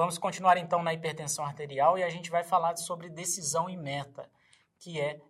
Vamos continuar então na hipertensão arterial e a gente vai falar sobre decisão e meta, que é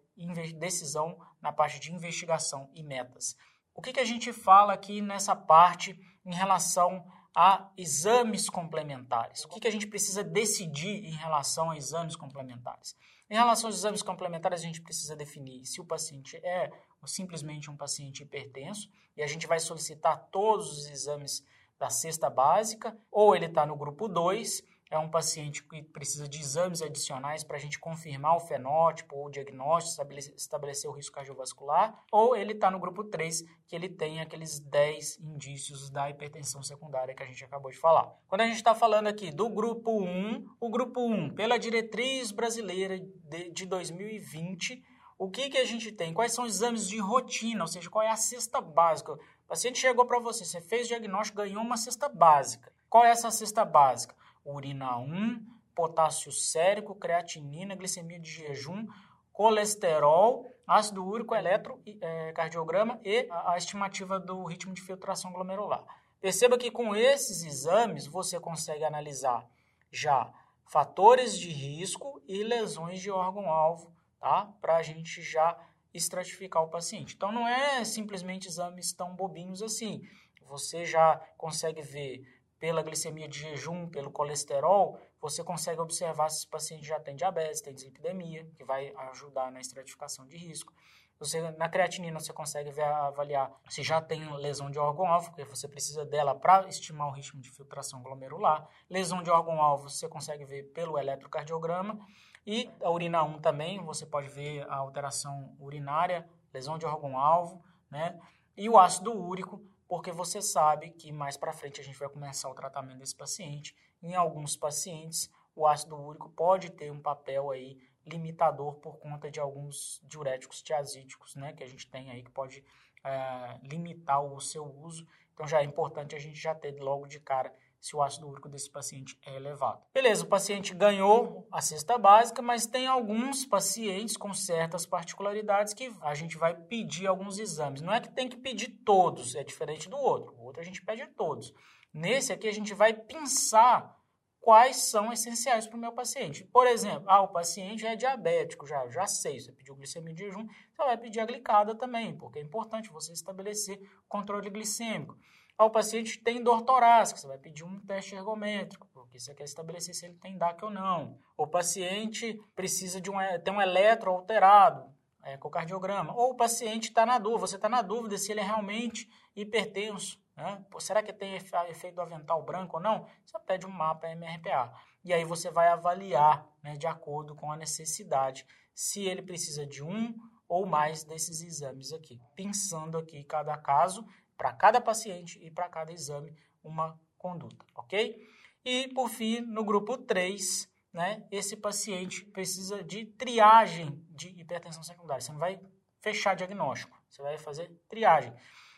decisão na parte de investigação e metas. O que, que a gente fala aqui nessa parte em relação a exames complementares? O que, que a gente precisa decidir em relação a exames complementares? Em relação aos exames complementares, a gente precisa definir se o paciente é simplesmente um paciente hipertenso e a gente vai solicitar todos os exames da cesta básica, ou ele está no grupo 2 é um paciente que precisa de exames adicionais para a gente confirmar o fenótipo ou o diagnóstico, estabelecer o risco cardiovascular, ou ele está no grupo 3, que ele tem aqueles 10 indícios da hipertensão secundária que a gente acabou de falar. Quando a gente está falando aqui do grupo 1, o grupo 1, pela diretriz brasileira de, de 2020, o que, que a gente tem? Quais são os exames de rotina, ou seja, qual é a cesta básica? O paciente chegou para você, você fez o diagnóstico, ganhou uma cesta básica. Qual é essa cesta básica? urina 1, potássio sérico, creatinina, glicemia de jejum, colesterol, ácido úrico, eletrocardiograma é, e a, a estimativa do ritmo de filtração glomerular. Perceba que com esses exames você consegue analisar já fatores de risco e lesões de órgão-alvo, tá? Para a gente já estratificar o paciente. Então não é simplesmente exames tão bobinhos assim. Você já consegue ver pela glicemia de jejum, pelo colesterol, você consegue observar se esse paciente já tem diabetes, tem dislipidemia, que vai ajudar na estratificação de risco. Você, na creatinina você consegue ver, avaliar se já tem lesão de órgão-alvo, porque você precisa dela para estimar o ritmo de filtração glomerular. Lesão de órgão-alvo você consegue ver pelo eletrocardiograma. E a urina 1 também, você pode ver a alteração urinária, lesão de órgão-alvo, né? E o ácido úrico, porque você sabe que mais para frente a gente vai começar o tratamento desse paciente. Em alguns pacientes, o ácido úrico pode ter um papel aí limitador por conta de alguns diuréticos tiazídicos, né, que a gente tem aí que pode é, limitar o seu uso. Então já é importante a gente já ter logo de cara se o ácido úrico desse paciente é elevado. Beleza, o paciente ganhou a cesta básica, mas tem alguns pacientes com certas particularidades que a gente vai pedir alguns exames. Não é que tem que pedir todos, é diferente do outro. O outro a gente pede todos. Nesse aqui a gente vai pensar quais são essenciais para o meu paciente. Por exemplo, ah, o paciente é diabético, já, já sei, você pediu glicemia de jejum, você vai pedir a glicada também, porque é importante você estabelecer controle glicêmico. Ah, o paciente tem dor torácica, você vai pedir um teste ergométrico, porque você quer estabelecer se ele tem DAC ou não. O paciente precisa de um, ter um eletro alterado, ecocardiograma. Ou o paciente está na dúvida, você está na dúvida se ele é realmente hipertenso. Né? será que tem efeito do avental branco ou não? Você pede um mapa MRPA. E aí você vai avaliar, né, de acordo com a necessidade, se ele precisa de um ou mais desses exames aqui. Pensando aqui cada caso para cada paciente e para cada exame uma conduta, ok? E, por fim, no grupo 3, né, esse paciente precisa de triagem de hipertensão secundária. Você não vai fechar diagnóstico, você vai fazer triagem.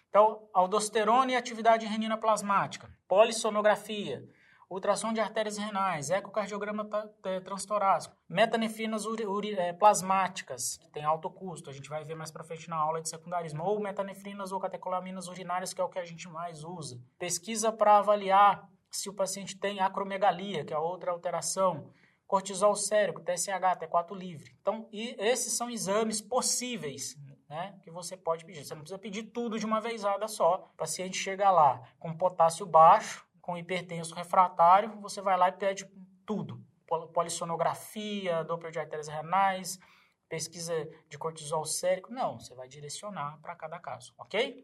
Então, aldosterona e atividade renina plasmática, polissonografia, ultrassom de artérias renais, ecocardiograma transtorácico, metanefrinas é, plasmáticas, que tem alto custo, a gente vai ver mais para frente na aula de secundarismo, ou metanefrinas ou catecolaminas urinárias, que é o que a gente mais usa. Pesquisa para avaliar se o paciente tem acromegalia, que é outra alteração, cortisol sérico, TSH, T4 livre. Então, e esses são exames possíveis né, que você pode pedir. Você não precisa pedir tudo de uma vezada só. O paciente chega lá com potássio baixo, com hipertenso refratário, você vai lá e pede tudo. Polissonografia, Doppler de artérias renais, pesquisa de cortisol sérico. Não, você vai direcionar para cada caso, ok?